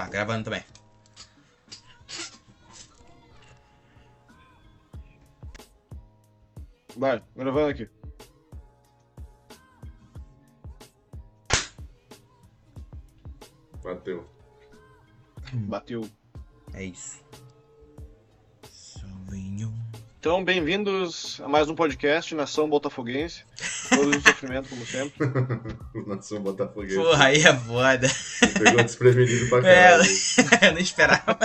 Tá, gravando também. Vai, gravando aqui. Bateu. Bateu. É isso. Então, bem-vindos a mais um podcast Nação Botafoguense. Todos em sofrimento, como sempre. Nação Botafoguense. Porra, aí é foda. Pegou desprevenido pra É, caralho. eu não esperava.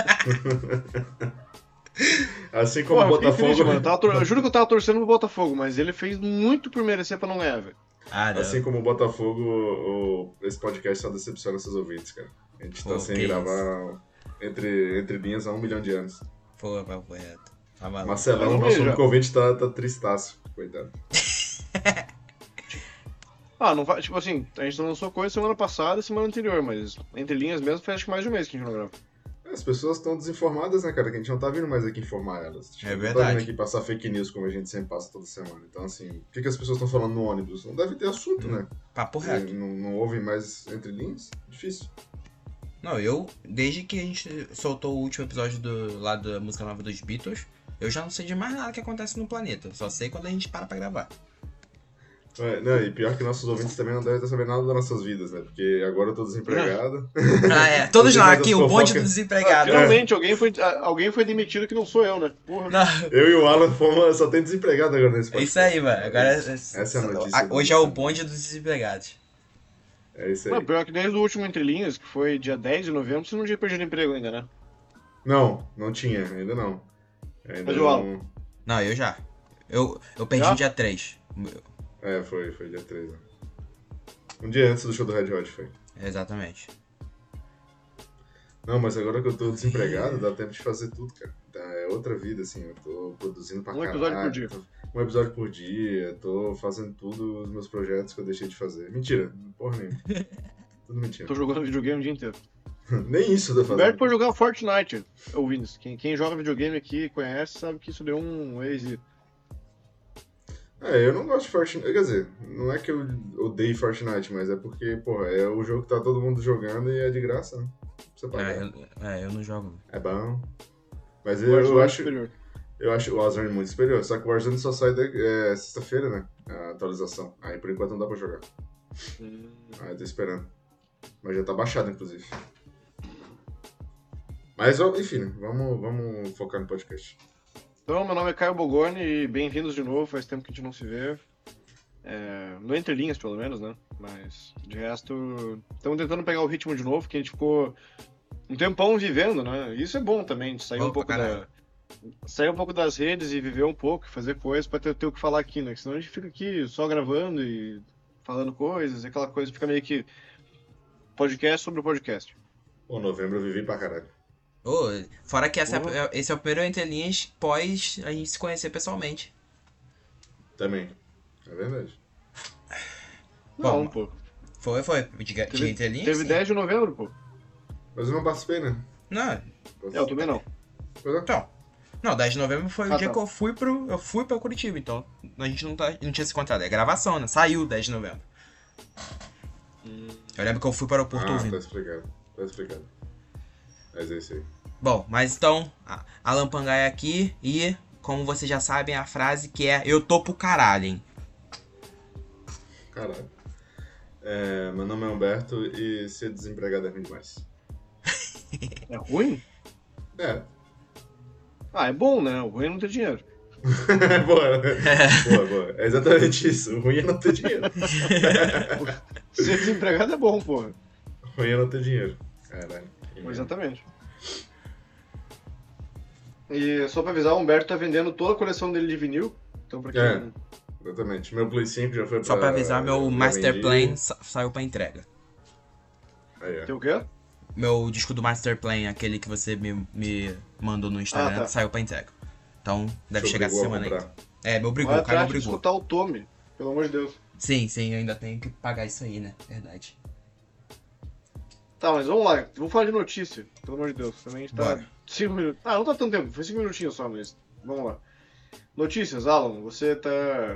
Assim como Pô, o Botafogo. mano. Eu, tava tor- eu juro que eu tava torcendo pro Botafogo, mas ele fez muito por merecer pra não ganhar, velho. Ah. Assim como o Botafogo, o- esse podcast só decepciona seus ouvintes, cara. A gente tá Pô, sem que gravar entre, entre linhas há um milhão de anos. Pô, papo reto. Tá. Marcelão, nosso único ouvinte, tá, tá tristaço. Coitado. Ah, não vai. Tipo assim, a gente lançou coisa semana passada e semana anterior, mas entre linhas mesmo faz acho que mais de um mês que a gente não grava. As pessoas estão desinformadas, né, cara? Que a gente não tá vindo mais aqui informar elas. Tipo, É Não verdade. tá vindo aqui passar fake news como a gente sempre passa toda semana. Então, assim, o que, que as pessoas estão falando no ônibus? Não deve ter assunto, né? Papo reto. Não, não ouvem mais entre linhas? Difícil. Não, eu, desde que a gente soltou o último episódio do, lá da música nova dos Beatles, eu já não sei de mais nada que acontece no planeta. Só sei quando a gente para pra gravar. É, não, e pior que nossos ouvintes também não devem estar sabendo nada das nossas vidas, né? Porque agora eu tô desempregado. Ah, é. Todos nós faz aqui, o bonde do fofocas. Ah, desempregado. finalmente, alguém, foi, ah, alguém foi demitido que não sou eu, né? Porra. Não, Eu e o Alan fomos, só tem desempregado agora nesse é podcast. isso aí, mano. Agora, Essa é a notícia. a- hoje é o bonde dos desempregados. É isso aí. Não, pior que desde o último Entre Linhas, que foi dia 10 de novembro, você não tinha perdido emprego ainda, né? Não, não tinha, ainda não. Ainda Mas o Alan? não... Não, eu já. Eu, eu perdi Já? no dia 3. É, foi, foi dia 3. Né? Um dia antes do show do Red Hot foi. Exatamente. Não, mas agora que eu tô desempregado, dá tempo de fazer tudo, cara. Tá, É outra vida, assim. Eu tô produzindo pra Um caralho. episódio por dia. tô- Um episódio por dia. Tô fazendo tudo os meus projetos que eu deixei de fazer. Mentira, porra nenhuma. Tudo mentira. Tô jogando videogame o dia inteiro. Nem isso eu tô O Roberto fazendo. foi jogar Fortnite, ouvindo isso. Quem, quem joga videogame aqui e conhece sabe que isso deu um êxito. É, eu não gosto de Fortnite. Quer dizer, não é que eu odeio Fortnite, mas é porque, porra, é o jogo que tá todo mundo jogando e é de graça, né? Você. É, eu, é, eu não jogo. É bom. Mas eu, eu é acho, superior. eu acho o Warzone muito superior. Só que o Warzone só sai é, sexta-feira, né? A atualização. Aí por enquanto não dá pra jogar. Hum. Aí eu tô esperando. Mas já tá baixado, inclusive. Mas, enfim, né? vamos, vamos focar no podcast. Então, meu nome é Caio Bogoni e bem-vindos de novo. Faz tempo que a gente não se vê. É, no Entre Linhas, pelo menos, né? Mas, de resto, estamos tentando pegar o ritmo de novo, que a gente ficou um tempão vivendo, né? Isso é bom também, de sair um pouco da... Sair um pouco das redes e viver um pouco, fazer coisas pra ter, ter o que falar aqui, né? Porque senão a gente fica aqui só gravando e falando coisas, e aquela coisa fica meio que podcast sobre o podcast. Pô, novembro eu vivi pra caralho. Ô, fora que essa, Porra. esse é o primeiro entre linhas pós a gente se conhecer pessoalmente. Também. É verdade. Não, Bom, pô. Foi, foi. De Teve, entre linhas? teve sim. 10 de novembro, pô. Mas eu não participei, né? Não, É, eu também não. É. então. Não, 10 de novembro foi o Ah, dia tá. que eu fui pro. Eu fui pra Curitiba, então a gente não, tá, não tinha se encontrado. É gravação, né? Saiu 10 de novembro. Eu lembro que eu fui para o aeroporto Ah, ouvindo. tá explicado. Tá explicado. Mas é isso aí. Bom, mas então, a- Alan Pangaia aqui e, como vocês já sabem, a frase que é Eu tô pro caralho, hein? Caralho. É, meu nome é Humberto e ser desempregado é ruim demais. É ruim? É. Ah, é bom, né? O ruim é não ter dinheiro. boa. boa, boa. É exatamente isso. O ruim é não ter dinheiro. Ser desempregado é bom, porra. O ruim é não ter dinheiro. Caralho. Exatamente. E só pra avisar, o Humberto tá vendendo toda a coleção dele de vinil. Então, pra quem. É. Exatamente. Meu Play 5 já foi pra... Só pra avisar, meu Master. Plan sa- saiu pra entrega. Aí, ó. Tem o quê? Meu disco do Master Plan, aquele que você me, me mandou no Instagram, Ah, tá. saiu pra entrega. Então, deve Te chegar essa semana aí. É, me obrigou, Vai o cara me obrigou. escutar o Tommy. Pelo amor de Deus. Sim, sim, eu ainda tenho que pagar isso aí, né? Verdade. Tá, mas vamos lá. Vamos falar de notícia. Pelo amor de Deus. Também a gente tá. Bora. 5 minutos. Ah, não tá tanto tempo. Foi 5 minutinhos só, mas. Vamos lá. Notícias, Alan. Você tá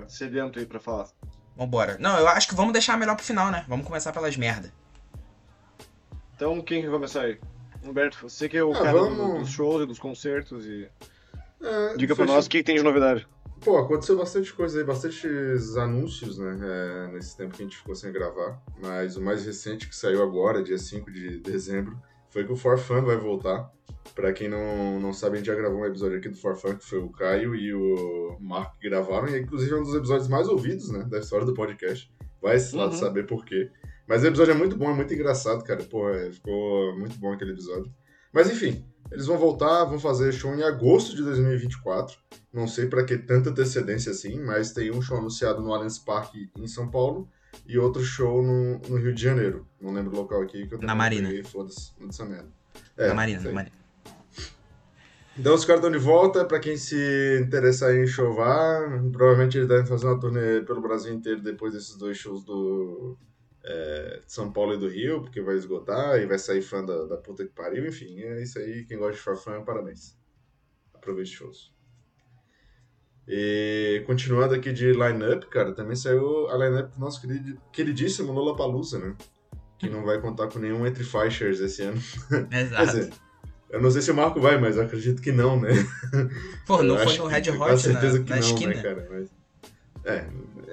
sedento aí pra falar. Vambora. Não, eu acho que vamos deixar melhor pro final, né? Vamos começar pelas merda. Então, quem que vai começar aí? Humberto, você que é o Ah, cara vamos- dos shows e dos concertos e. É, Diga pra nós o que, que tem de novidade. Pô, aconteceu bastante coisa aí, bastantes anúncios, né? é, nesse tempo que a gente ficou sem gravar. Mas o mais recente que saiu agora, dia 5 de dezembro, foi que o For Fun vai voltar. Pra quem não, não sabe, a gente já gravou um episódio aqui do For Fun, que foi o Caio e o Marco que gravaram, e inclusive é um dos episódios mais ouvidos, né? Da história do podcast. Vai lá Uhum. saber por quê. Mas o episódio é muito bom, é muito engraçado, cara. Pô, é, ficou muito bom aquele episódio. Mas enfim, eles vão voltar, vão fazer show em agosto de 2024. Não sei pra que tanta antecedência assim, mas tem um show anunciado no Allianz Parque em São Paulo e outro show no, no Rio de Janeiro. Não lembro o local aqui que eu Na Marina. Foda-se, dessa merda. É, na Marina, na. Marina. Então os caras estão de volta, pra quem se interessar em vá. Provavelmente eles devem fazer uma turnê pelo Brasil inteiro depois desses dois shows do é, de São Paulo e do Rio, porque vai esgotar e vai sair fã da, da puta que pariu. Enfim, é isso aí. Quem gosta de farfã, parabéns. Aproveite os shows. E continuando aqui de line-up, cara, também saiu a line-up do nosso querido, queridíssimo Lollapalooza, né? Que não vai contar com nenhum entre faixas esse ano. Quer Exato. dizer, eu não sei se o Marco vai, mas eu acredito que não, né? Pô, não Eu foi no que- Red tenho Hot quase certeza na, que na não, esquina. né, cara? Mas... É,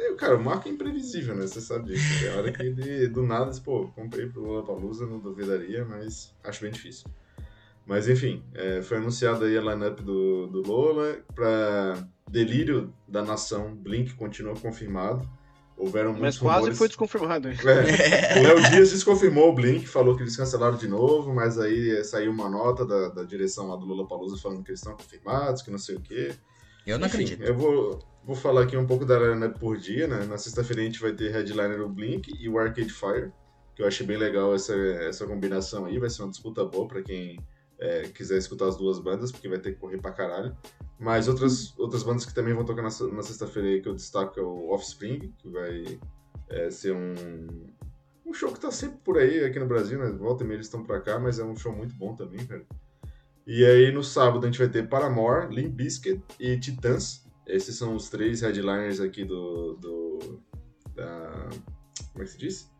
eu, cara, o Marco é imprevisível, né? Você sabe disso. Tem hora que ele, do nada, diz, pô, comprei pro Lollapalooza, não duvidaria, mas acho bem difícil. Mas enfim, é, foi anunciada aí a lineup do, do Lola pra delírio da nação, Blink continua confirmado. Houveram Mas muitos quase rumores. foi desconfirmado, hein? É, o Léo Dias desconfirmou o Blink, falou que eles cancelaram de novo, mas aí eh, saiu uma nota da, da direção lá do Lollapalooza falando que eles estão confirmados, que não sei o quê. Eu não Enfim, acredito. Eu vou, vou falar aqui um pouco da lineup por dia, né? Na sexta-feira a gente vai ter headliner o Blink e o Arcade Fire, que eu achei bem legal essa, essa combinação aí, vai ser uma disputa boa pra quem eh, quiser escutar as duas bandas, porque vai ter que correr pra caralho. Mas outras, outras bandas que também vão tocar na, na sexta-feira que eu destaco é o Offspring, que vai eh, ser um, um show que tá sempre por aí aqui no Brasil, né? Volta e meia eles estão pra cá, mas é um show muito bom também, cara. E aí no sábado a gente vai ter Paramore, Limp Bizkit e Titãs. Esses são os três headliners aqui do. do da, como é que se diz?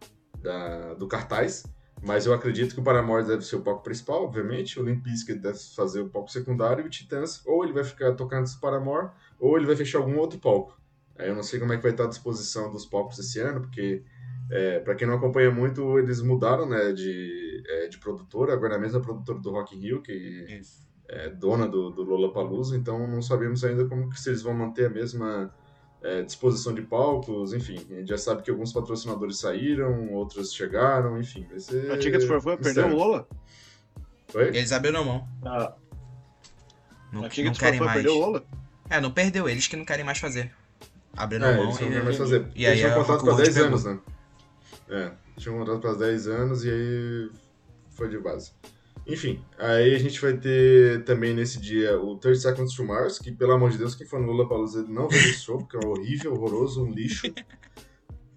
Da, do cartaz. Mas eu acredito que o Paramore deve ser o palco principal, obviamente. O Limp Bizkit deve fazer o palco secundário. E o Titãs, ou ele vai ficar tocando esse Paramore, ou ele vai fechar algum outro palco. Aí eu não sei como é que vai estar a disposição dos palcos esse ano, porque é, para quem não acompanha muito, eles mudaram né, de, é, de produtora, agora é a mesma produtora do Rock in Rio, que Isso. é dona do, do Lollapalooza, então não sabemos ainda como que se eles vão manter a mesma é, disposição de palcos, enfim. A gente já sabe que alguns patrocinadores saíram, outros chegaram, enfim. Vai ser A Tickets for Fun perdeu o. Lola? Oi? Eles abriram mão. A, Não, a não Tickets for querem Fun mais. perdeu o Lola? É, não perdeu, eles que não querem mais fazer. Abriram É, mão eles não e, querem mais fazer. e eles aí tinham a contrato pra World 10 pegou. anos, né? É, tinham um contrato para 10 anos e aí foi de base. Enfim, aí a gente vai ter também nesse dia o 30 Seconds to Mars, que pelo amor de Deus, quem for no Lollapalooza não vai esse show, porque é horrível, horroroso, um lixo.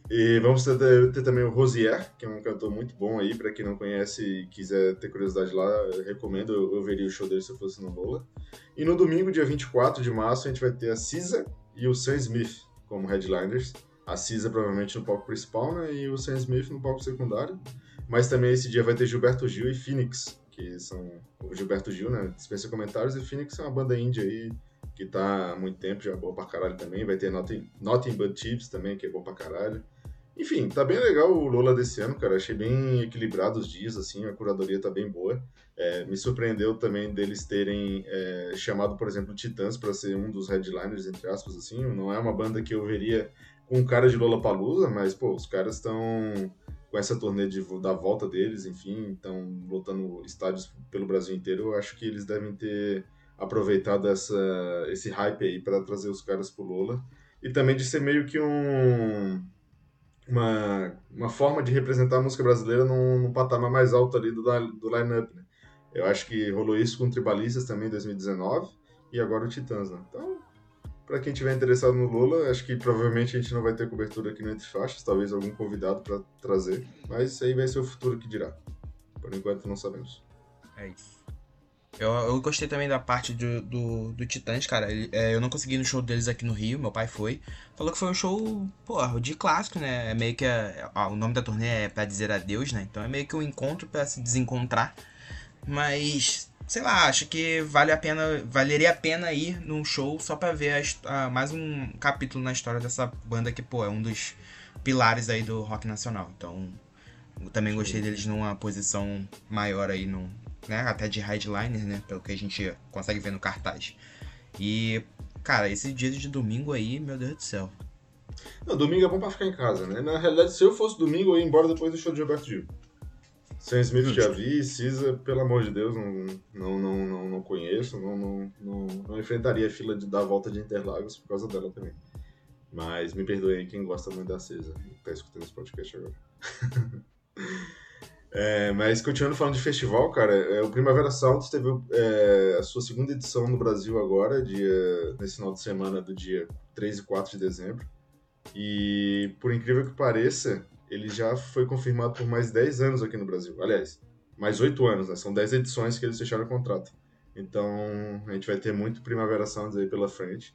E vamos ter, ter também o Rosier, que é um cantor muito bom aí, pra quem não conhece e quiser ter curiosidade lá, eu recomendo, eu, eu veria o show dele se eu fosse no Lola. E no domingo, dia 24 de março, a gente vai ter a Cisa e o Sam Smith como headliners. A Cisa provavelmente no palco principal, né? E o Sam Smith no palco secundário. Mas também esse dia vai ter Gilberto Gil e Phoenix, que são o Gilberto Gil, né? Dispensa comentários, e Phoenix é uma banda índia aí que tá há muito tempo, já é boa pra caralho também. Vai ter Nothing, Nothing But Chips também, que é bom pra caralho. Enfim, tá bem legal o Lola desse ano, cara. Achei bem equilibrado os dias, assim, a curadoria tá bem boa. É, me surpreendeu também deles terem é, chamado, por exemplo, Titãs para ser um dos headliners, entre aspas, assim. Não é uma banda que eu veria com cara de Lollapalooza, mas, pô, os caras estão com essa turnê de, da volta deles, enfim, estão lotando estádios pelo Brasil inteiro. Eu acho que eles devem ter aproveitado essa, esse hype aí para trazer os caras pro Lola. E também de ser meio que um uma, uma forma de representar a música brasileira num, num patamar mais alto ali do, do line-up, né? Eu acho que rolou isso com Tribalistas também em 2019 e agora o Titãs, né? Então, pra quem tiver interessado no Lula, acho que provavelmente a gente não vai ter cobertura aqui no Entre Faixas, talvez algum convidado pra trazer, mas isso aí vai ser o futuro que dirá. Por enquanto não sabemos. É isso. Eu, eu gostei também da parte do, do, do Titãs, cara. Ele- é, eu não consegui no show deles aqui no Rio, meu pai foi. Falou que foi um show, porra, de clássico, né? É meio que. a- a- o nome da turnê é Pra Dizer Adeus, né? Então é meio que um encontro pra se desencontrar. Mas, sei lá, acho que vale a pena, valeria a pena ir num show só pra ver a a- mais um capítulo na história dessa banda que, pô, é um dos pilares aí do rock nacional. Então, eu também gostei deles numa posição maior aí, num, né, até de headliner, né, pelo que a gente consegue ver no cartaz. E, cara, esse dia de domingo aí, meu Deus do céu. Não, domingo é bom pra ficar em casa, né? Na realidade, se eu fosse domingo, eu ia embora depois do show de Gilberto Gil. Sam Smith Justo. já vi, Cisa, pelo amor de Deus, não, não, não, não, conheço, não, não, não, enfrentaria a fila de, da volta de Interlagos por causa dela também. Mas me perdoem quem gosta muito da Cisa, que tá escutando esse podcast agora. É, mas continuando falando de festival, cara, é, o Primavera Sound teve é, a sua segunda edição no Brasil agora, dia, nesse final de semana do dia 3 e 4 de dezembro. E por incrível que pareça, ele já foi confirmado por mais 10 anos aqui no Brasil. Aliás, mais 8 anos, né? São 10 edições que eles fecharam o contrato. Então a gente vai ter muito Primavera Sounds aí pela frente.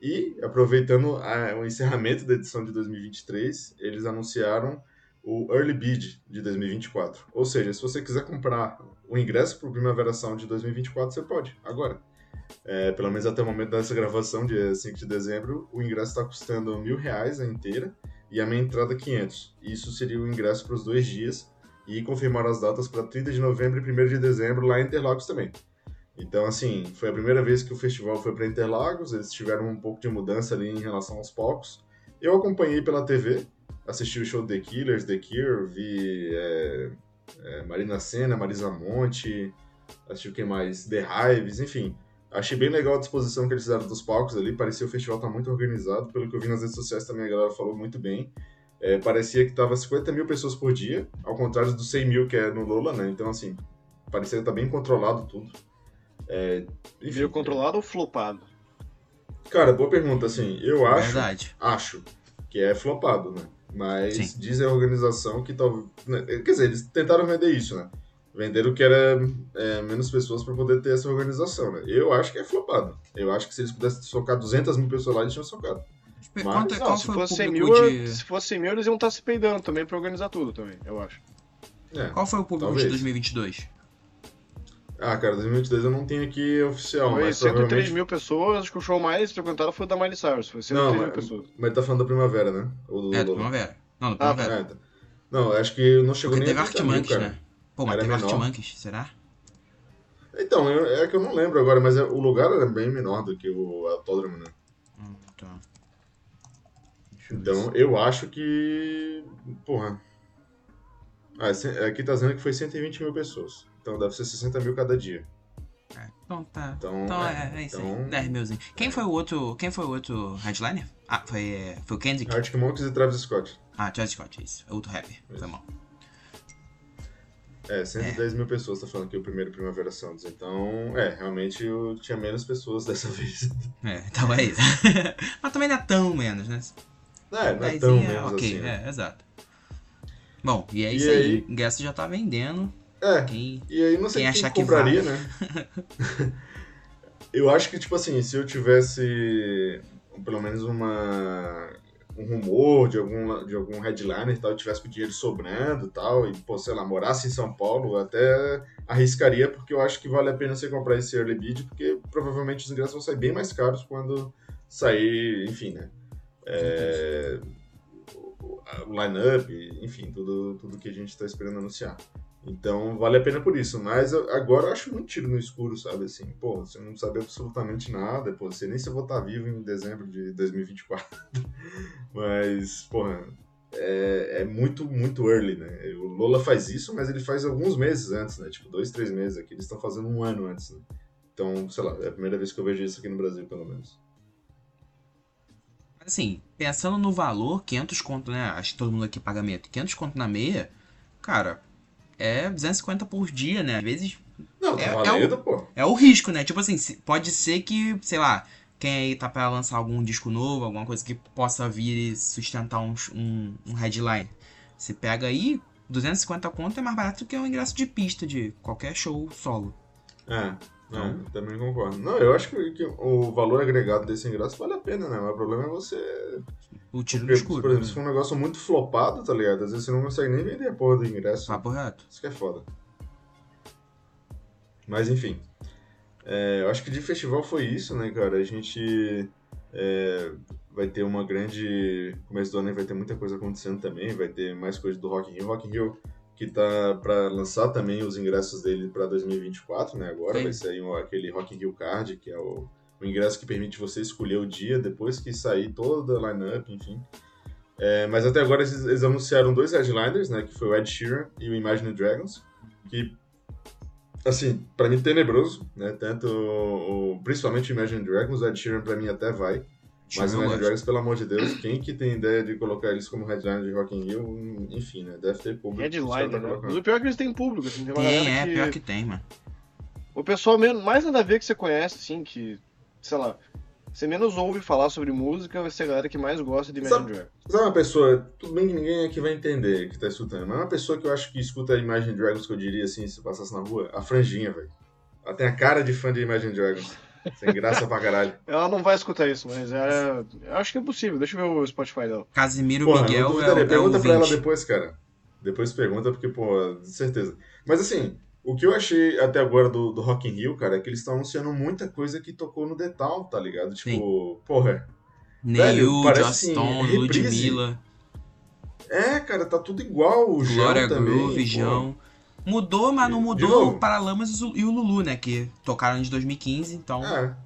E aproveitando a- o encerramento da edição de 2023, eles anunciaram o Early Bid de 2024. Ou seja, se você quiser comprar o ingresso para o Primavera Sound de 2024, você pode, agora. É, pelo menos até o momento dessa gravação, dia 5 de dezembro, o ingresso está custando mil reais a inteira e a minha entrada 500. Isso seria o ingresso para os dois dias e confirmaram as datas para 30 de novembro e 1 de dezembro lá em Interlagos também. Então, assim, foi a primeira vez que o festival foi para Interlagos, eles tiveram um pouco de mudança ali em relação aos palcos. Eu acompanhei pela TV, assisti o show The Killers, The Cure, vi é, é, Marina Senna, Marisa Monte, assisti o que mais? The Hives, enfim. Achei bem legal a disposição que eles fizeram dos palcos ali, parecia que o festival tá muito organizado, pelo que eu vi nas redes sociais também a galera falou muito bem. É, parecia que tava 50 mil pessoas por dia, ao contrário dos 100 mil que é no Lola, né? Então, assim, parecia que tá bem controlado tudo. É, enfim, Veio controlado ou flopado? Cara, boa pergunta, assim, eu acho Verdade. acho que é flopado, né? Mas Sim. diz a organização que talvez. né, Quer dizer, eles tentaram vender isso, né? Venderam que era é, menos pessoas para poder ter essa organização, né? Eu acho que é flopado. Eu acho que se eles pudessem socar 200 mil pessoas lá, eles tinham socado. Mas- Conta, Não, qual se foi o fosse, 100 público mil, de... se fosse 100 mil, eles iam estar se peidando também pra organizar tudo também, eu acho. É. Qual foi o público Talvez. de 2022? Ah, cara, 2022 eu não tenho aqui oficial, Foi mas 103 provavelmente... mil pessoas, acho que o show mais frequentado foi o da Miley Cyrus, foi 103 Não, mil mas, pessoas. mas tá falando da Primavera, né? Ou do É, do. Primavera. Não, do Ah, Primavera. É, tá. Não, acho que não chegou Porque nem teve a 30 mil, cara. né? Pô, mas Era teve menor. Será? Então, eu- é que eu não lembro agora, mas é- o lugar era bem menor do que o autódromo, né? Hum, tá. Eu Então, eu acho que. Porra. Ah, ce- aqui tá dizendo que foi 120 mil pessoas. Então deve ser 60 mil cada dia. é, Então tá. Então, Então é, é, é isso então- aí. 10 milzinho. Quem foi o outro. Quem foi o outro headliner? Ah, foi, é, foi o Kendrick? Arctic Monkeys e Travis Scott. Ah, Travis Scott, isso. É outro rapper. Foi Isso. mal. É, 110 mil pessoas tá falando aqui o primeiro Primavera Sounds. Então, é, realmente eu tinha menos pessoas dessa vez. É, então é isso. mas também não é tão menos, né? É, não é tão é, menos ok, assim. né? é, exato. Bom, e é E isso aí. aí? O ingresso já tá vendendo. É, Quem... e aí não sei Quem quem, achar que compraria, vai. né? eu acho que, tipo assim, se eu tivesse pelo menos uma um rumor de algum, de algum headliner e tal, tivesse com dinheiro sobrando e tal, e, pô, sei lá, morasse em São Paulo, até arriscaria, porque eu acho que vale a pena você comprar esse early bid, porque provavelmente os ingressos vão sair bem mais caros quando sair, enfim, né? É, o line-up, enfim, tudo, tudo que a gente tá esperando anunciar. Então vale a pena por isso, mas agora eu acho muito tiro no escuro, sabe? Assim, pô, você não sabe absolutamente nada, pô, você nem se vou estar vivo em dezembro de 2024. mas, porra, é, é muito, muito early, né? O Lola faz isso, mas ele faz alguns meses antes, né? Tipo, dois, três meses aqui, eles estão fazendo um ano antes, né? Então, sei lá, é a primeira vez que eu vejo isso aqui no Brasil, pelo menos. Assim, pensando no valor, 500 conto, né? Acho que todo mundo aqui paga meia. 500 conto na meia, cara, é 250 por dia, né? Às vezes Não, tá É- é valendo, pô. é o risco, né? Tipo assim, pode ser que, sei lá, quem aí tá pra lançar algum disco novo, alguma coisa que possa vir e sustentar um, um, um headline. Você pega aí, 250 conto é mais barato que um ingresso de pista de qualquer show solo. É, não, eu também concordo. Não, eu acho que, o valor agregado desse ingresso vale a pena, né? Mas o problema é você. O tiro no Porque, escuro. por exemplo, se né? for um negócio muito flopado, tá ligado? Às vezes você não consegue nem vender a porra do ingresso. Papo reto. Isso que é foda. Mas enfim. É, eu acho que de festival foi isso, né, cara? A gente é, vai ter uma grande. Começo do ano vai ter muita coisa acontecendo também, vai ter mais coisa do Rock in Rio. Rock in Rio que tá para lançar também os ingressos dele para 2024, né? Agora Sim. vai sair aquele Rock in Rio Card, que é o, o, ingresso que permite você escolher o dia depois que sair toda a line-up, enfim. É, mas até agora eles, eles, anunciaram dois headliners, né? Que foi o Ed Sheeran e o Imagine Dragons, que assim, para mim tenebroso, né? Tanto o, principalmente o Imagine Dragons, o Ed Sheeran para mim até vai. Mas o Imagine Dragons, pelo amor de Deus, quem que tem ideia de colocar eles como headliner de Rock in Rio, enfim, né? Deve ter público. Headliner, né? Mas o pior é que eles têm público, assim, tem uma tem, é, que... pior que tem, mano. O pessoal mesmo, mais nada a ver que você conhece, assim, que, sei lá, você menos ouve falar sobre música, vai ser a galera que mais gosta de Imagine Dragons. Sabe uma pessoa, tudo bem que ninguém aqui vai entender que tá escutando, mas uma pessoa que eu acho que escuta Imagine Dragons, que eu diria assim, se passasse na rua, a franjinha, velho. Ela tem a cara de fã de Imagine Dragons. Sem graça pra caralho. Ela não vai escutar isso, mas é. Eu acho que é possível. Deixa eu ver o Spotify dela. Casimiro Porra, Miguel. É, pergunta é pra ela depois, cara. Depois pergunta, porque, pô, de certeza. Mas assim, o que eu achei até agora do, do Rock in Rio, cara, é que eles estão anunciando muita coisa que tocou no Detal, tá ligado? Tipo, Sim. porra. Neil, Justin, Ludmilla. É, cara, tá tudo igual. O Glória Groove, João. Mudou, mas não mudou o Paralamas e o Lulu, né? Que tocaram de 2015, então. É.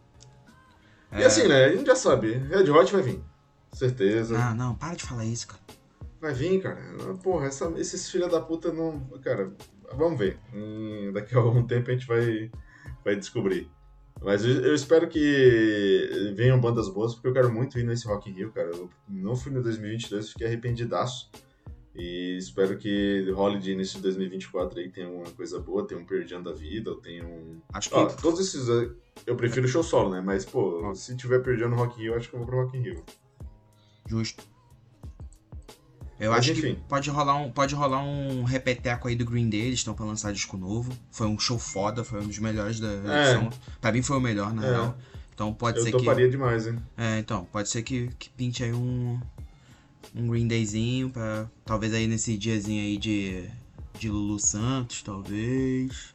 é. E assim, né? A gente já sabe. Red Hot vai vir. Certeza. Ah, não, para de falar isso, cara. Vai vir, cara. Porra, essa, esses filha da puta não. Cara, vamos ver. Hum, daqui a algum tempo a gente vai, vai descobrir. Mas eu, eu, espero que venham bandas boas, porque eu quero muito ir nesse Rock in Rio, cara. Eu não fui no 2022, fiquei arrependidaço. E espero que role de início de 2024 aí tenha uma coisa boa, tenha um Perdiando a Vida, ou tenha um. Acho que. Todos esses. Eu prefiro show solo, né? Mas, pô, se tiver Perdiando Rock in Rio, acho que eu vou pro Rock in Rio. Justo. Eu Mas, acho enfim. que pode rolar um, pode rolar um repeteco aí do Green Day, eles estão pra lançar disco novo. Foi um show foda, foi um dos melhores da é. edição. Pra mim foi o melhor, na é. real. Então pode eu ser que. Eu toparia demais, hein? É, então, pode ser que, que pinte aí um, um Green Dayzinho para talvez aí nesse diazinho aí de de Lulu Santos, talvez.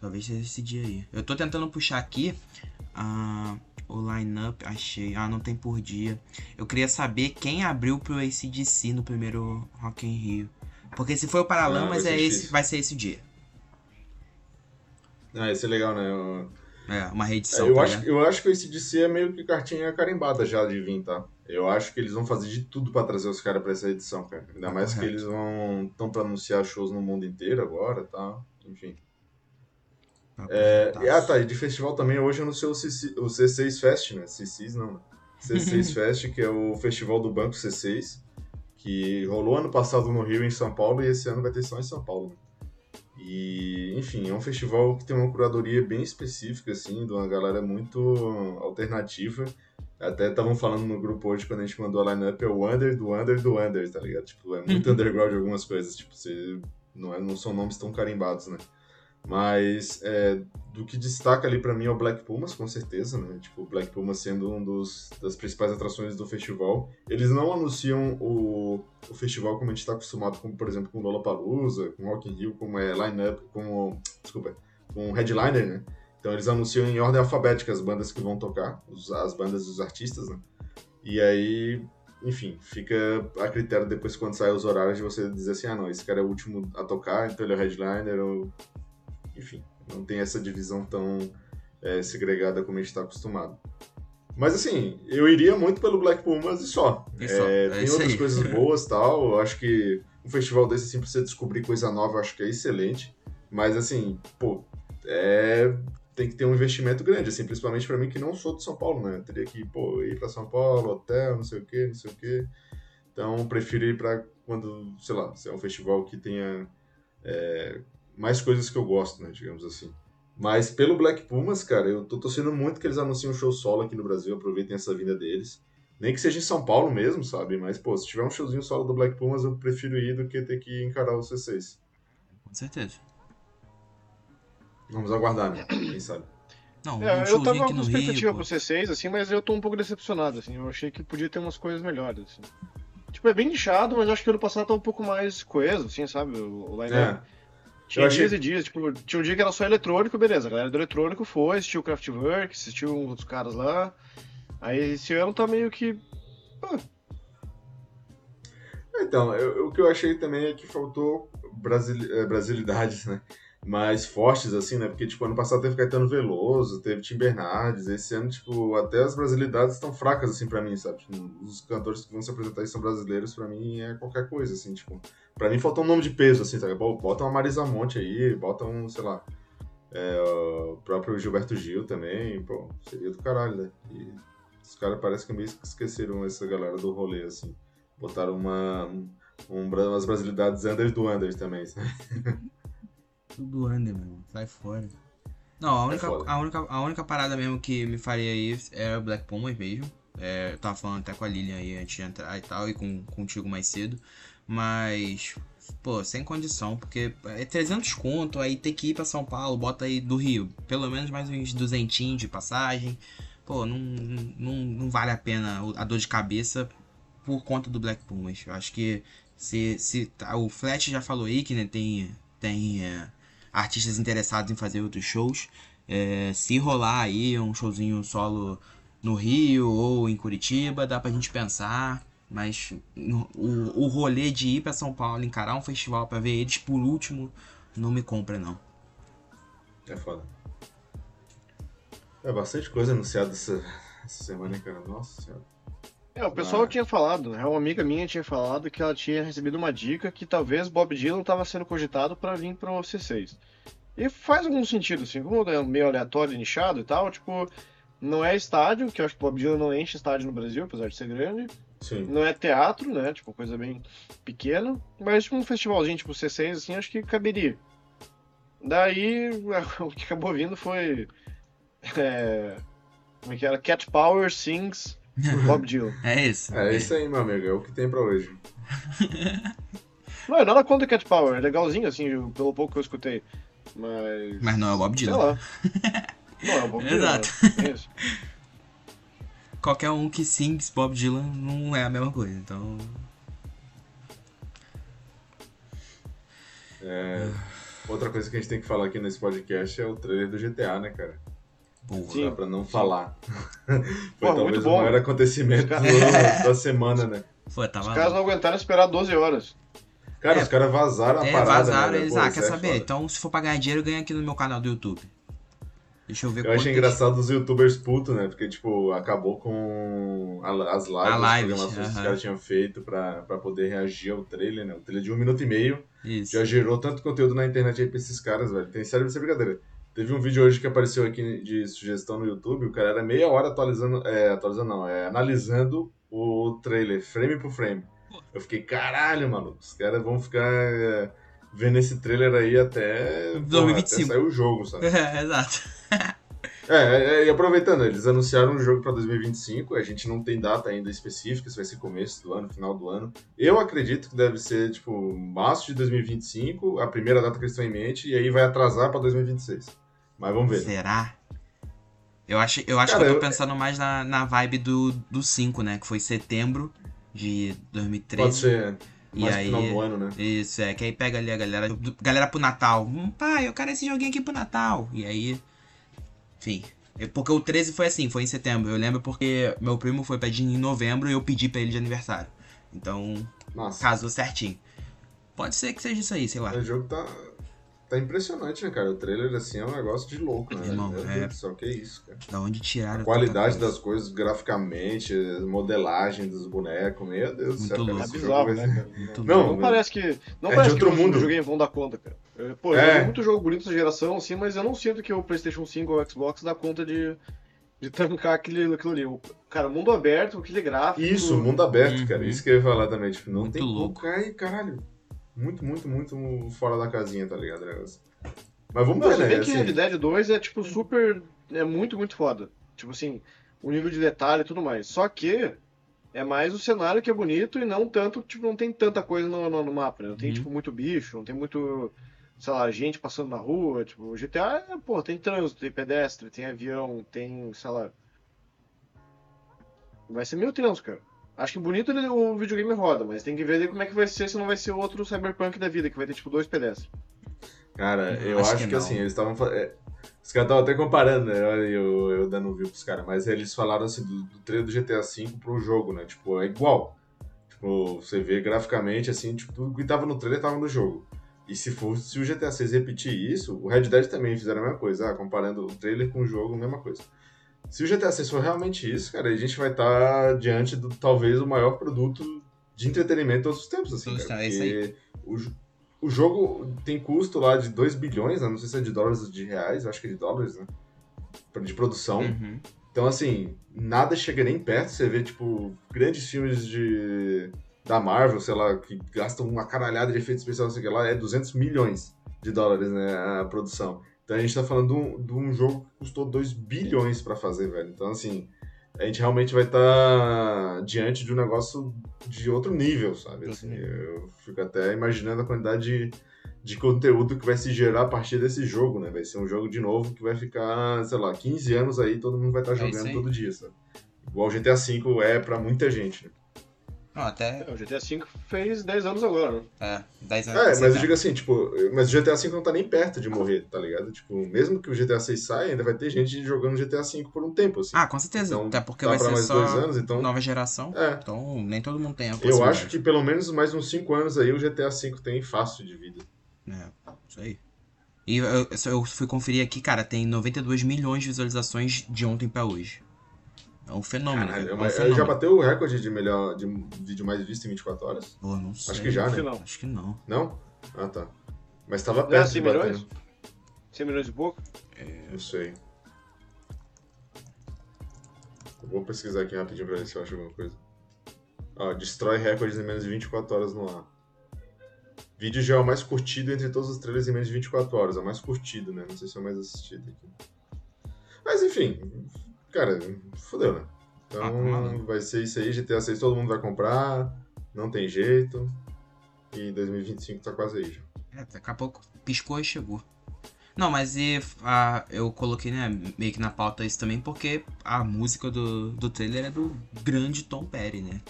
Talvez seja esse dia aí. Eu tô tentando puxar aqui uh, o line-up, achei. Ah, não tem por dia. Eu queria saber quem abriu pro ACDC no primeiro Rock in Rio. Porque se foi o Paralamas, é esse, vai ser esse dia. Ah, esse é legal, né? Eu... É, uma reedição. É, eu, tá acho, eu acho que o ACDC é meio que cartinha carimbada já de vir, tá? Eu acho que eles vão fazer de tudo para trazer os caras para essa edição, cara. Ainda mais Correto. que eles vão estão para anunciar shows no mundo inteiro agora, tá? Enfim. Tá é, e, ah, tá. E de festival também hoje anunciou o, C6, o C6 Fest, né? C6 não, né? C6 Fest, que é o festival do Banco C6, que rolou ano passado no Rio, em São Paulo, e esse ano vai ter só em São Paulo. Né? E, enfim, é um festival que tem uma curadoria bem específica, assim, de uma galera muito alternativa até estavam falando no grupo hoje, quando a gente mandou a lineup, é o under do under do under, tá ligado? Tipo, é muito underground algumas coisas, tipo, você, não, é, não são nomes tão carimbados, né? Mas é, do que destaca ali para mim é o Black Pumas, com certeza, né? Tipo, o Black Pumas sendo um dos das principais atrações do festival. Eles não anunciam o, o festival como a gente está acostumado, como por exemplo com Lollapalooza, com Rock in Rio, como é line-up, como desculpa, com headliner, né? Então eles anunciam em ordem alfabética as bandas que vão tocar, as bandas dos artistas, né? E aí, enfim, fica a critério depois quando saem os horários de você dizer assim, ah não, esse cara é o último a tocar, então ele é headliner, ou... enfim, não tem essa divisão tão é, segregada como a gente está acostumado. Mas assim, eu iria muito pelo Black Pumas e só. E só. É, é tem outras aí. coisas boas tal. Eu acho que um festival desse, assim, pra você descobrir coisa nova, eu acho que é excelente. Mas assim, pô, é tem que ter um investimento grande, assim, principalmente para mim que não sou de São Paulo, né? Eu teria que pô, ir para São Paulo, hotel, não sei o que, não sei o que. Então, prefiro ir para quando, sei lá, se é um festival que tenha é, mais coisas que eu gosto, né? Digamos assim. Mas pelo Black Pumas, cara, eu tô torcendo muito que eles anunciem um show solo aqui no Brasil, aproveitem essa vinda deles. Nem que seja em São Paulo mesmo, sabe? Mas, pô, se tiver um showzinho solo do Black Pumas, eu prefiro ir do que ter que encarar o C6. Com certeza. Vamos aguardar, né? Quem sabe. Não, é, um eu tava com expectativa Rio, pro C6, assim, mas eu tô um pouco decepcionado, assim. Eu achei que podia ter umas coisas melhores, assim. Tipo, é bem nichado, mas eu acho que ano passado tá um pouco mais coeso, assim, sabe? O, o line é. Tinha Eu achei- dias e dias, tipo, tinha um dia que era só eletrônico, beleza. A galera do eletrônico foi, assistiu o Kraftwerk, assistiu outros caras lá. Aí esse ano tá meio que. Então, eu- eu- o que eu achei também é que faltou brasil, eh, brasilidades, né? Mais fortes, assim, né? Porque, tipo, ano passado teve Caetano Veloso, teve Tim Bernardes. Esse ano, tipo, até as brasilidades estão fracas, assim, pra mim, sabe? Tipo, os cantores que vão se apresentar e são brasileiros, pra mim, é qualquer coisa, assim, tipo... Pra mim falta um nome de peso, assim, sabe? Bo- Bota uma Marisa Monte aí, bota um, sei lá... é, o próprio Gilberto Gil também, pô, seria do caralho, né? E os caras parecem que meio que esqueceram essa galera do rolê, assim. Botaram uma, um, um umas brasilidades Anders do Anders também, sabe? Tudo under, mano. Sai fora. Não, a única, a, única, a única parada mesmo que me faria isso é o Black Pumas mesmo. É, eu tava falando até com a Lilian aí antes de entrar e tal, e com, contigo mais cedo. Mas, pô, sem condição, porque é 300 conto, aí tem que ir pra São Paulo, bota aí do Rio, pelo menos mais uns duzentinhos de passagem. Pô, não, não, não vale a pena a dor de cabeça por conta do Black Pumas. Eu acho que se, se o Flash já falou aí que né, tem, tem é, artistas interessados em fazer outros shows. É, se rolar aí um showzinho solo no Rio ou em Curitiba, dá pra gente pensar. Mas o, o rolê de ir pra São Paulo, encarar um festival pra ver eles por último, não me compra não. É foda. É bastante coisa anunciada essa, essa semana, cara? Nossa senhora. É, o pessoal Ah. tinha falado, né? Uma amiga minha tinha falado que ela tinha recebido uma dica que talvez Bob Dylan tava sendo cogitado pra vir pro C6. E faz algum sentido, assim, como é meio aleatório, nichado e tal, tipo, não é estádio, que eu acho que Bob Dylan não enche estádio no Brasil, apesar de ser grande. Sim. Não é teatro, né? Tipo, coisa bem pequena. Mas tipo, um festivalzinho tipo C6, assim, acho que caberia. Daí, o que acabou vindo foi. é, como é que era? Cat Power Sings Bob Dylan. É isso. É isso aí, meu amigo. É o que tem pra hoje. Não, é nada contra Cat Power, é legalzinho, assim, pelo pouco que eu escutei. Mas. Mas não é o Bob Sei Dylan. lá. Não, é o Bob Dylan. Exato. né? Isso. Qualquer um que sings Bob Dylan não é a mesma coisa, então. É, Outra coisa que a gente tem que falar aqui nesse podcast é o trailer do GTA, né, cara? Boa. Sim. Dá pra não falar. Foi Pô, talvez muito o maior acontecimento do- da semana, né? Pô, tava Os caras não aguentaram esperar 12 horas. Cara, É. os caras vazaram a É, parada. vazaram né? eles. Pô, ah, isso quer é saber? foda. Então, se for pra ganhar dinheiro, ganha aqui no meu canal do YouTube. Deixa eu ver Eu achei engraçado os youtubers putos, né? Porque, tipo, acabou com a- as lives, A as live, programações que os caras tinham feito pra, pra poder reagir ao trailer, né? O trailer de um minuto e meio Isso. já gerou tanto conteúdo na internet aí pra esses caras, velho. Tem sério, sem brincadeira. Teve um vídeo hoje que apareceu aqui de sugestão no YouTube, o cara era meia hora atualizando, é, atualizando não, é, analisando o trailer, frame por frame. Eu fiquei, caralho, mano, os caras vão ficar é, vendo esse trailer aí até, porra, 2025. até sair o jogo, sabe? É, exato. É, é, e aproveitando, eles anunciaram o jogo pra 2025, a gente não tem data ainda específica, se vai ser começo do ano, final do ano. Eu acredito que deve ser, tipo, março de 2025, a primeira data que eles estão em mente, e aí vai atrasar pra 2026. Mas vamos ver. Será? Eu acho, eu acho Cara, que eu tô eu- pensando mais na, na vibe do, do 5, né? Que foi setembro de 2013. Pode ser E mais aí- no final do ano, né? Isso, é, que aí pega ali a galera, galera pro Natal. Hum, pai, eu quero esse joguinho aqui pro Natal. E aí, enfim. É Porque o 13 foi assim, foi em setembro. Eu lembro porque meu primo foi pedir em novembro e eu pedi pra ele de aniversário. Então, Nossa, casou certinho. Pode ser que seja isso aí, sei lá. o jogo tá, tá impressionante, né, cara? O trailer, assim, é um negócio de louco, né? Irmão, Meu é- Deus do céu, que isso, cara. Da onde tiraram A qualidade das coisas, graficamente, modelagem dos bonecos, meu Deus do Muito céu, cara. louco. É bizarro, né, cara? Muito Não, Não parece que. Não É parece de que outro os mundo. videogames vão dar conta, cara. Eu- Pô, eu É. joguei muito jogo bonito da geração, assim, mas eu não sinto que o PlayStation 5 ou o Xbox dá conta de, de tancar aquele, aquilo ali. O- Cara, mundo aberto, aquele gráfico. Isso, mundo aberto, Uhum. cara. Isso que eu ia falar também. Tipo, não Muito tem louco. como cair, caralho. Muito, muito, muito fora da casinha, tá ligado? negócio? Mas vamos ver, você né? vê que Assim, Red Dead 2 é, tipo, super. É muito, muito foda. Tipo assim, o nível de detalhe e tudo mais. Só que é mais o cenário que é bonito e não tanto, tipo, não tem tanta coisa no, no, no mapa, né? Não tem, Uhum. tipo, muito bicho, não tem muito, sei lá, gente passando na rua. Tipo, o GTA, pô, tem trânsito, tem pedestre, tem avião, tem, sei lá. Vai ser meio tenso, cara. Acho que bonito ele- o videogame roda, mas tem que ver como é que vai ser se não vai ser outro Cyberpunk da vida, que vai ter, tipo, dois pedestres. Cara, eu Acho acho, que que, assim, eles estavam. é, Os caras estavam até comparando, né? Eu, eu, dando um view pros caras, mas eles falaram assim do, do trailer do GTA V pro jogo, né? Tipo, é igual. Tipo, você vê graficamente, assim, tipo, tudo que tava no trailer tava no jogo. E se fosse se o GTA VI repetir isso, o Red Dead também fizeram a mesma coisa, ah, comparando o trailer com o jogo, a mesma coisa. Se o GTA VI for realmente isso, cara, a gente vai estar diante do talvez o maior produto de entretenimento de todos os tempos, assim, cara. é isso Porque o, o jogo tem custo lá de 2 bilhões, né? não sei se é de dólares ou de reais, acho que é de dólares, né? De produção. Uhum. Então, assim, nada chega nem perto. Você vê, tipo, grandes filmes de da Marvel, sei lá, que gastam uma caralhada de efeitos especiais, sei lá, é 200 milhões de dólares, né, a produção. Então a gente tá falando de um, de um jogo que custou 2 bilhões pra fazer, velho. Então, assim, a gente realmente vai estar diante de um negócio de outro nível, sabe? Assim, nível. eu fico até imaginando a quantidade de, de conteúdo que vai se gerar a partir desse jogo, né? Vai ser um jogo de novo que vai ficar, sei lá, 15 anos aí, todo mundo vai estar É isso jogando aí. todo dia, sabe? Igual o GTA V é pra muita gente, né? Não, até. É, O GTA V fez 10 anos agora, né? É, 10 anos. É, mas eu digo assim, tipo, mas o GTA V não tá nem perto de morrer, tá ligado? Tipo, mesmo que o GTA VI saia, ainda vai ter gente jogando GTA V por um tempo, assim. Ah, com certeza. Então, até porque vai ser mais só dois anos, então- nova geração. É. Então nem todo mundo tem a Eu acho que pelo menos mais uns 5 anos aí o GTA V tem fácil de vida. É, isso aí. E eu, eu, eu fui conferir aqui, cara, tem 92 milhões de visualizações de ontem pra hoje. É um fenômeno. Caralho, é um fenômeno. já bateu o recorde de melhor de vídeo mais visto em 24 horas? Pô, não sei. Acho que já, Acho né? que não. Acho que não. Não? Ah, tá. Mas tava Não é perto 100 de bater. milhões? 100 milhões e pouco? Não sei. Eu vou pesquisar aqui rapidinho pra ver se eu acho alguma coisa. Ó, destrói recordes em menos de 24 horas no ar. Vídeo já é o mais curtido entre todos os trailers em menos de 24 horas. É o mais curtido, né? Não sei se é o mais assistido aqui. Mas enfim, cara, fodeu, né? Então Ah, tá vai ser isso aí, GTA 6 todo mundo vai comprar, não tem jeito. E 2025 tá quase aí já. É, daqui a pouco piscou e chegou. Não, mas e a, eu coloquei, né, meio que na pauta isso também, porque a música do, do trailer é do grande Tom Perry, né?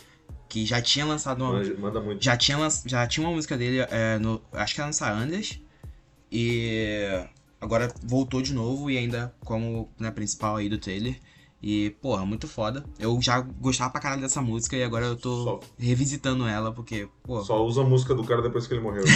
Que já tinha lançado uma. Manda, manda muito. Já tinha, já tinha uma música dele, é, no, acho que era lançar Andes. E agora voltou de novo e ainda como né, principal aí do trailer. E, porra, muito foda. Eu já gostava pra caralho dessa música e agora eu tô Só. revisitando ela, porque, pô, Só usa a música do cara depois que ele morreu.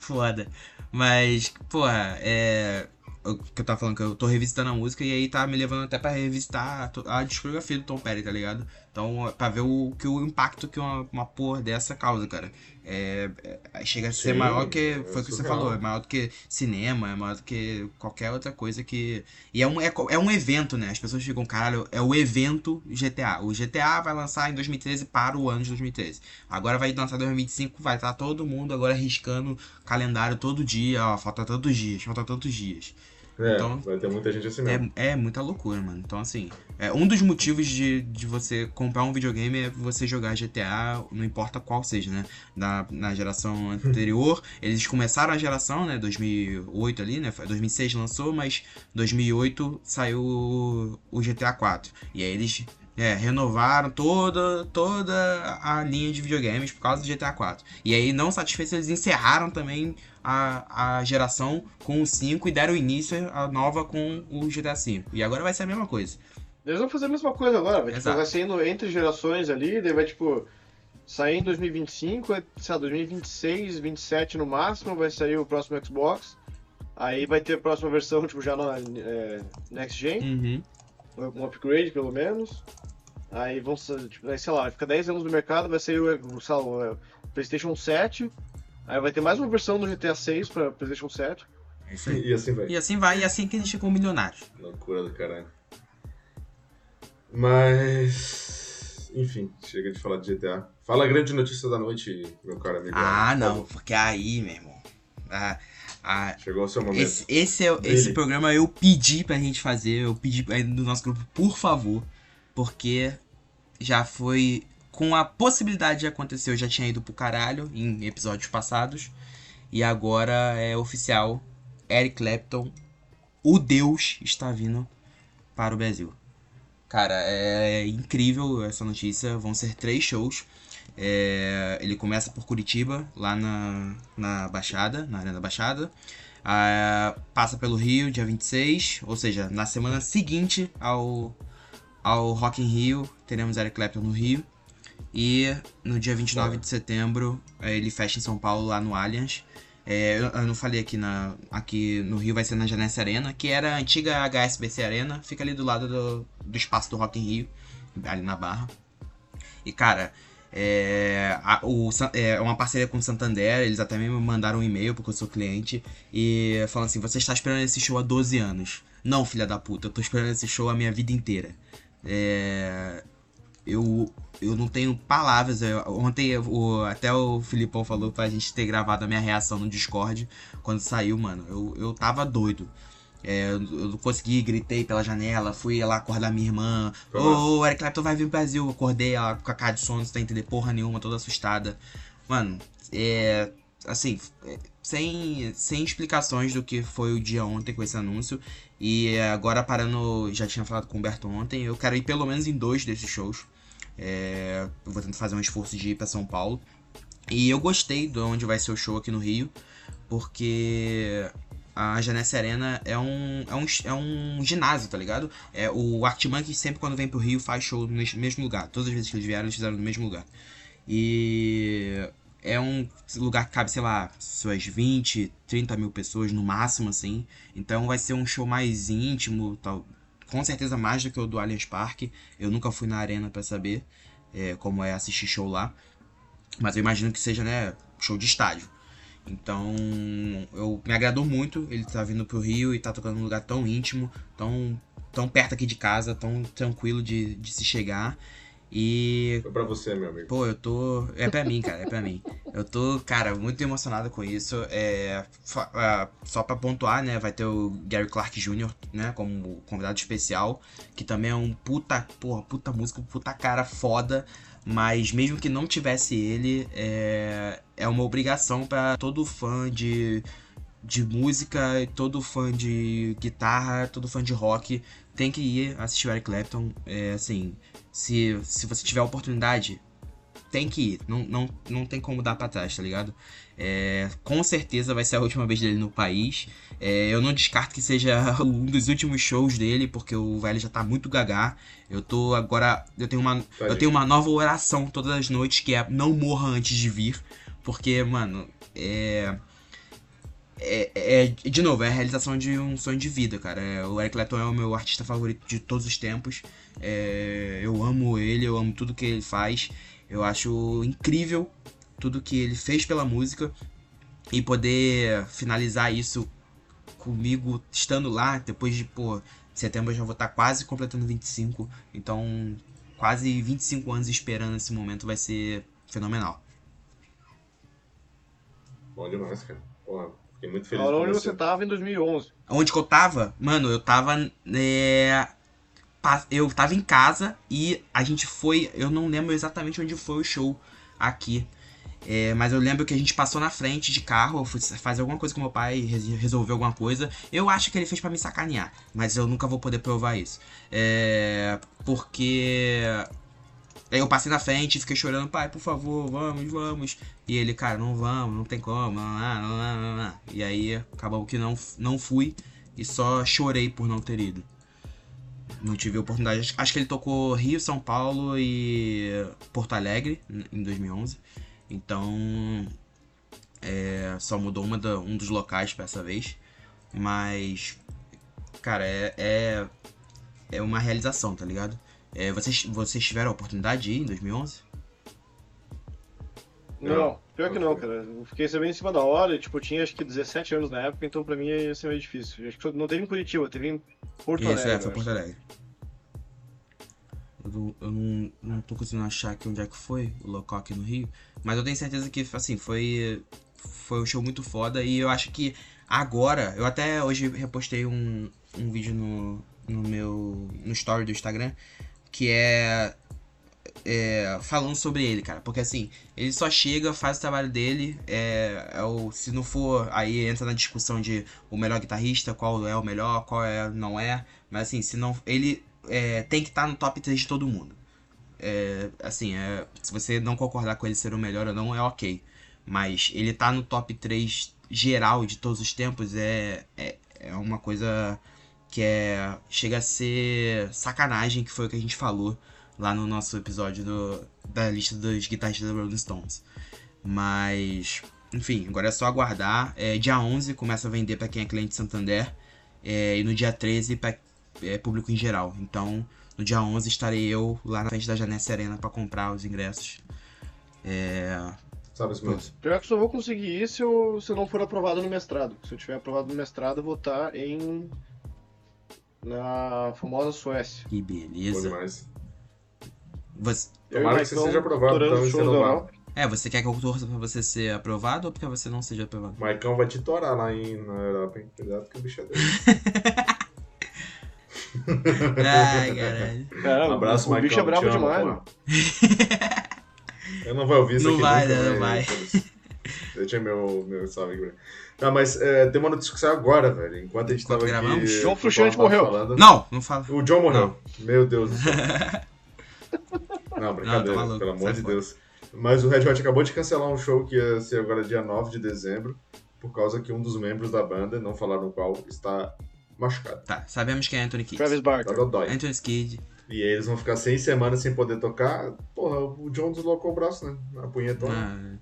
foda. Mas, porra, é. O que eu tava falando, que eu tô revisitando a música e aí tá me levando até pra revisitar a, a discografia do Tom Perry, tá ligado? Então, pra ver o, que o impacto que uma, uma porra dessa causa, cara. É, é- chega a ser Sim, maior que. é Foi o que você falou, é maior do que cinema, é maior do que qualquer outra coisa que. E é um, é, é um evento, né? As pessoas ficam, caralho, é o evento GTA. O GTA vai lançar em 2013 para o ano de 2013. Agora vai lançar em 2025, vai estar todo mundo agora riscando calendário todo dia, ó, falta tantos dias, falta tantos dias. É, Então- vai ter muita gente assim mesmo. É, é muita loucura, mano. Então, assim, é, um dos motivos de, de você comprar um videogame é você jogar GTA, não importa qual seja, né? Na, na geração anterior, eles começaram a geração, né? 2008 ali, né? Foi- 2006 lançou, mas 2008 saiu o- o GTA 4. E aí eles é, renovaram toda, toda a linha de videogames por causa do GTA 4. E aí, não satisfeitos, eles encerraram também a, a geração com o 5 e deram início à nova com o GTA 5. E agora vai ser a mesma coisa. Eles vão fazer a mesma coisa agora, vai, tipo, vai saindo entre gerações ali, daí vai tipo sair em 2025, é, sei lá, 2026, 27 no máximo, vai sair o próximo Xbox. Aí vai ter a próxima versão, tipo, já na é, Next Gen, Uhum. Um upgrade pelo menos. Aí vão, ser, tipo, aí, sei lá, vai ficar 10 anos no mercado, vai sair o, sei lá, o é, PlayStation 7. Aí vai ter mais uma versão do GTA 6 pra PlayStation 7. É isso aí. E assim vai. E assim vai, e assim que a gente ficou milionário. Loucura do caralho. Mas. Enfim, chega de falar de GTA. Fala a grande notícia da noite, meu caro amigo. Ah, não, porque aí, meu irmão. Ah, ah, Chegou o seu momento. esse, esse, é, esse programa eu pedi pra gente fazer, eu pedi do nosso grupo, por favor, porque já foi com a possibilidade de acontecer, eu já tinha ido pro caralho em episódios passados, e agora é oficial, Eric Clapton, o Deus, está vindo para o Brasil. Cara, é incrível essa notícia, vão ser três shows. É, ele começa por Curitiba, lá na, na Baixada, na Arena da Baixada. Ah, passa pelo Rio, dia 26, ou seja, na semana seguinte ao, ao Rock in Rio, teremos Eric Clapton no Rio. E no dia 29 de setembro, é, ele fecha em São Paulo, lá no Allianz. É, eu, eu não falei aqui, na, aqui no Rio vai ser na Janessa Arena, que era a antiga HSBC Arena, fica ali do lado do, do espaço do Rock in Rio, ali na Barra. E cara, é, a, o, é uma parceria com o Santander, eles até me mandaram um e-mail porque eu sou cliente e falam assim: você está esperando esse show há 12 anos. Não, filha da puta, eu tô esperando esse show a minha vida inteira. É, eu, eu não tenho palavras. Eu, ontem o, até o Filipão falou pra gente ter gravado a minha reação no Discord quando saiu, mano. Eu, eu tava doido. É, eu não consegui, gritei pela janela, fui lá acordar minha irmã. Ô, oh, Eric Clapton vai vir pro Brasil. Eu acordei ela com a cara de sono, sem entender porra nenhuma, toda assustada. Mano, é. Assim, sem, sem explicações do que foi o dia ontem com esse anúncio. E agora parando, já tinha falado com o Humberto ontem, eu quero ir pelo menos em dois desses shows. É, eu vou tentar fazer um esforço de ir pra São Paulo. E eu gostei de onde vai ser o show aqui no Rio, porque a Janessa Arena é um, é um, é um ginásio, tá ligado? É, o Arctic sempre quando vem pro Rio faz show no mesmo lugar. Todas as vezes que eles vieram, eles fizeram no mesmo lugar. E é um lugar que cabe, sei lá, suas 20, 30 mil pessoas no máximo, assim. Então vai ser um show mais íntimo, tal, com certeza mais do que o do Allianz Parque. Eu nunca fui na arena para saber é, como é assistir show lá. Mas eu imagino que seja, né, show de estádio. Então, eu me agradou muito ele tá vindo pro Rio e tá tocando num lugar tão íntimo, tão, tão perto aqui de casa, tão tranquilo de, de se chegar. E. Foi pra você, meu amigo. Pô, eu tô. É pra mim, cara, é pra mim. Eu tô, cara, muito emocionado com isso. É. Só pra pontuar, né? Vai ter o Gary Clark Jr., né? Como convidado especial. Que também é um puta. Porra, puta música, puta cara foda. Mas mesmo que não tivesse ele, é, é uma obrigação para todo fã de, de música, todo fã de guitarra, todo fã de rock tem que ir assistir o Eric Clapton. É, assim, se, se você tiver a oportunidade, tem que ir. Não, não, não tem como dar pra trás, tá ligado? É, com certeza vai ser a última vez dele no país. É, eu não descarto que seja um dos últimos shows dele, porque o velho já tá muito gagá. Eu tô agora. Eu tenho uma, eu tenho uma nova oração todas as noites que é não morra antes de vir. Porque, mano, é é, é, de novo, é a realização de um sonho de vida, cara. É, o Eric Clapton é o meu artista favorito de todos os tempos. É, eu amo ele, eu amo tudo que ele faz. Eu acho incrível tudo que ele fez pela música e poder finalizar isso comigo estando lá depois de, pô, setembro eu já vou estar tá quase completando 25, então quase 25 anos esperando esse momento vai ser fenomenal. Bom demais, cara. Porra, Fiquei muito feliz Olha onde você. você tava em 2011. Onde que eu tava? Mano, eu tava. É... Eu tava em casa e a gente foi. Eu não lembro exatamente onde foi o show aqui. É, mas eu lembro que a gente passou na frente de carro, eu fui fazer alguma coisa com meu pai, resolveu alguma coisa. Eu acho que ele fez para me sacanear, mas eu nunca vou poder provar isso. É, porque Aí eu passei na frente, fiquei chorando, pai, por favor, vamos, vamos. E ele, cara, não vamos, não tem como, não, não, não. E aí acabou que não, não fui e só chorei por não ter ido. Não tive oportunidade. Acho que ele tocou Rio, São Paulo e Porto Alegre em 2011. Então, é, só mudou uma da, um dos locais para essa vez. Mas, cara, é, é, é uma realização, tá ligado? É, vocês, vocês tiveram a oportunidade de ir em 2011? Não, pior que não, cara. Eu fiquei sabendo em cima da hora, tipo, eu tinha acho que 17 anos na época, então pra mim ia ser meio difícil. Acho que não teve em Curitiba, teve em Porto Isso, Alegre. Isso, é, foi Porto Alegre. Eu, não, eu não, não tô conseguindo achar aqui onde é que foi o local aqui no Rio, mas eu tenho certeza que, assim, foi, foi um show muito foda e eu acho que agora, eu até hoje repostei um, um vídeo no, no meu no story do Instagram que é, é, falando sobre ele, cara. Porque assim, ele só chega, faz o trabalho dele. É, é, o, se não for, aí entra na discussão de o melhor guitarrista, qual é o melhor, qual é não é. Mas assim, se não. Ele é, tem que estar tá no top 3 de todo mundo. é, assim, é, se você não concordar com ele ser o melhor ou não, é ok. Mas ele tá no top 3 geral de todos os tempos é, é, é uma coisa que é chega a ser sacanagem, que foi o que a gente falou lá no nosso episódio do, da lista dos guitarristas da Rolling Stones. Mas, enfim, agora é só aguardar. É, dia 11 começa a vender para quem é cliente de Santander. É, e no dia 13 para é, público em geral. Então, no dia 11 estarei eu lá na frente da Janessa Serena para comprar os ingressos. É... Sabe isso mesmo? Pior que só vou conseguir isso se eu, se eu não for aprovado no mestrado. Se eu tiver aprovado no mestrado, eu vou estar em. Na famosa Suécia. Que Bom beleza. demais. Você... Eu o Tomara que você seja aprovado, então, não da. Europa. É, você quer que eu torça pra você ser aprovado ou porque você não seja aprovado? O Maicão vai te torar lá em, na Europa, hein? Cuidado que o bicho é dele. Ai, caralho. É, Um abraço, o Maicão. bicho é amo, demais, mano. Eu não vou ouvir isso Não aqui vai, nunca, né? Não mas vai. foda-se. Deixa meu, meu salve aqui. Tá, mas é, tem uma notícia que saiu agora, velho. Enquanto a gente Enquanto tava aqui... gravamos? João o Frusciante morreu. falando- Não, não fala. O John morreu. Meu Deus do céu. Não, brincadeira, Não, tá maluco, pelo amor sai de fora. Deus. Mas o Red Hot acabou de cancelar um show que ia ser agora dia 9 de dezembro, por causa que um dos membros da banda, não falaram qual, está machucado. Tá, sabemos quem é Anthony Kidd. Travis Tá Barker. dodói. Anthony Kidd. E aí eles vão ficar seis semanas sem poder tocar. Porra, o John deslocou o braço, né? Na punhetona. Ah,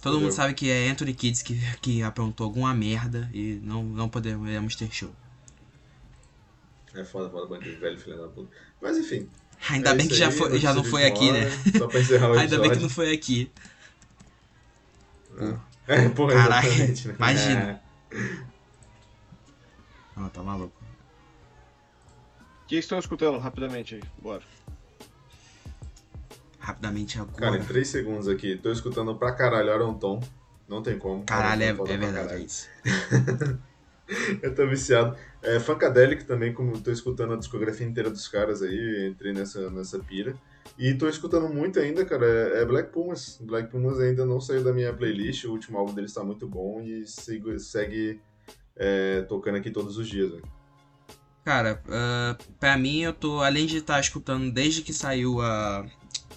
todo mundo sabe que é Anthony Kidd que, que aprontou alguma merda e não, não podemos ter show. É foda, foda, bandido, velho, filho da puta. Mas enfim. Ainda é bem que já, aí, foi, já não foi aqui, né? hora, Só pra encerrar o Ainda bem que não foi aqui. É, porra, exatamente, né? imagina. É. Ah, tá maluco. O que estão escutando rapidamente aí? Bora. Rapidamente Cara, agora. em 3 segundos aqui, tô escutando pra caralho Aaron Tom. Não tem como. Caralho, é, foda é verdade, é caralho. isso. Eu tô viciado. É, Funkadelic também, como tô escutando a discografia inteira dos caras aí, entrei nessa, nessa pira. E tô escutando muito ainda, cara, é é Black Pumas. Black Pumas ainda não saiu da minha playlist, o último álbum deles tá muito bom e sigo- segue é, tocando aqui todos os dias, velho. Cara, ah, pra mim eu tô, além de estar escutando desde que saiu a,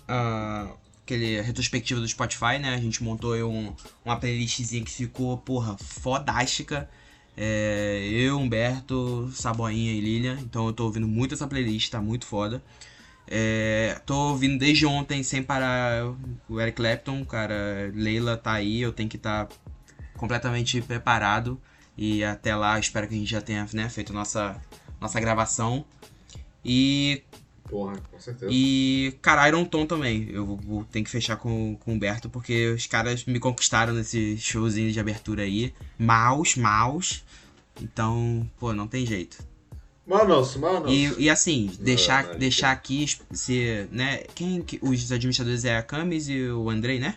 a aquele retrospectiva do Spotify, né? A gente montou um, uma playlistzinha que ficou, porra, fodástica. É, eu, Humberto, Saboinha e Lilian. Então eu tô ouvindo muito essa playlist, tá muito foda. É, tô ouvindo desde ontem sem parar o Eric Clapton, cara. Leila tá aí, eu tenho que estar completamente preparado. E até lá, espero que a gente já tenha né, feito nossa, nossa gravação. E, Porra, com certeza. e cara, Iron Tom também. Eu vou, vou ter que fechar com, com o Humberto, porque os caras me conquistaram nesse showzinho de abertura aí. Maus, maus. Então, pô, não tem jeito. Manos, manos. E, e assim, deixar, Maria. deixar aqui se, né, quem que- os administradores é a Camis e o Andrei, né?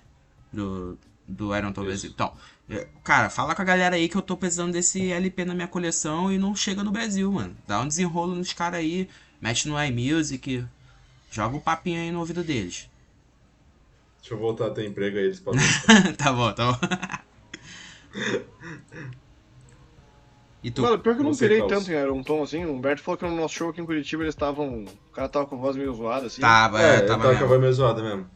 Do, do Iron Tom. Brasil. Então, é, cara, fala com a galera aí que eu tô precisando desse LP na minha coleção e não chega no Brasil, mano. Dá um desenrolo nos caras aí, mete no iMusic, joga um papinho aí no ouvido deles. Deixa eu voltar a ter emprego aí, eles podem. tá bom, tá bom. E tu? Mano, pior que eu não pirei Klaus. tanto em Iron Tom assim. O Humberto falou que no nosso show aqui em Curitiba eles estavam. O cara tava com a voz meio zoada assim. Tava, É, é, tava tava com a voz meio zoada mesmo.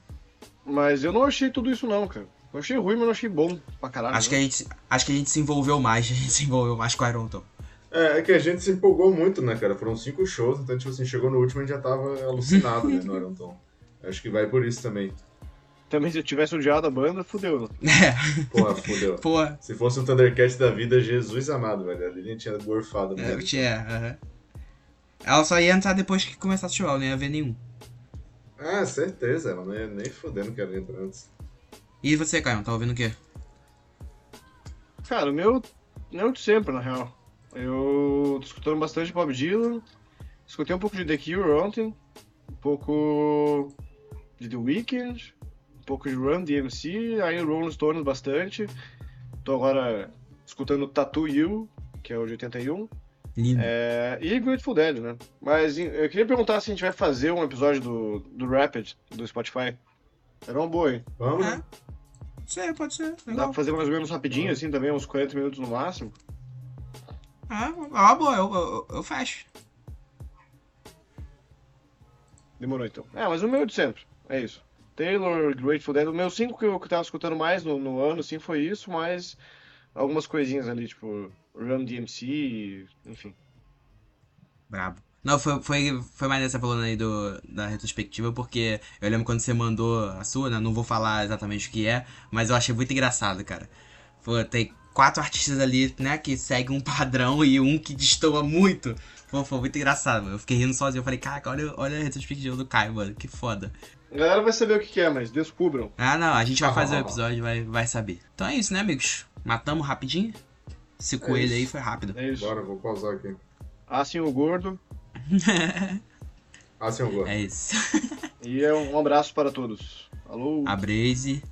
Mas eu não achei tudo isso não, cara. Eu achei ruim, mas não achei bom pra caralho. Acho que, né? a gente, acho que a gente se envolveu mais, a gente se envolveu mais com o Iron Tom. É, é que a gente se empolgou muito, né, cara? Foram cinco shows, então, tipo assim, chegou no último e já tava alucinado, né, no Iron Tom. Acho que vai por isso também. Também se eu tivesse odiado a banda, fudeu. Né? É, Porra, fodeu. pô, Se fosse um Thundercat da vida, Jesus amado, velho. A Lilian tinha gorfado É, mesmo. eu tinha, aham. Ela só ia entrar depois que começasse o show, ela não ia ver nenhum. Ah, certeza, ela não ia nem fodendo que ela entra antes. E você, Caio, tá ouvindo o quê? Cara, o meu. Não de sempre, na real. Eu tô escutando bastante Bob Dylan. Escutei um pouco de The Cure ontem. Um pouco de The Weeknd. Um pouco de Run DMC. Aí Rolling Stones bastante. Tô agora escutando Tattoo You, que é o de 81. Lindo. É, e Grateful Dead, né? Mas eu queria perguntar se a gente vai fazer um episódio do, do Rapid, do Spotify. Era uma boa, hein? Vamos, É. né? Pode ser, pode ser. Dá Legal. pra fazer mais ou menos rapidinho, assim, também, uns 40 minutos no máximo. Ah, é uma boa, eu, eu, eu fecho. Demorou então. É, mas o meu de sempre. É isso. Taylor, Grateful Dead. O meu 5 que eu que tava escutando mais no, no ano, assim, foi isso, mas algumas coisinhas ali, tipo Run DMC, enfim. Brabo. Não, foi, foi, foi mais essa falando aí do, da retrospectiva, porque eu lembro quando você mandou a sua, né? Não vou falar exatamente o que é, mas eu achei muito engraçado, cara. Pô, tem quatro artistas ali, né, que seguem um padrão e um que destoa muito. Pô, foi muito engraçado, Eu fiquei rindo sozinho. Eu falei, caraca, olha, olha a retrospectiva do Caio, mano. Que foda. A galera vai saber o que é, mas descubram. Ah, não, a gente vai fazer o episódio e vai, vai saber. Então é isso, né, amigos? Matamos rapidinho? Esse coelho aí foi rápido. É isso. Bora, vou pausar aqui. Assim o gordo. Ah, sim, eu gosto. É isso. E é um abraço para todos. Alô. A Braze.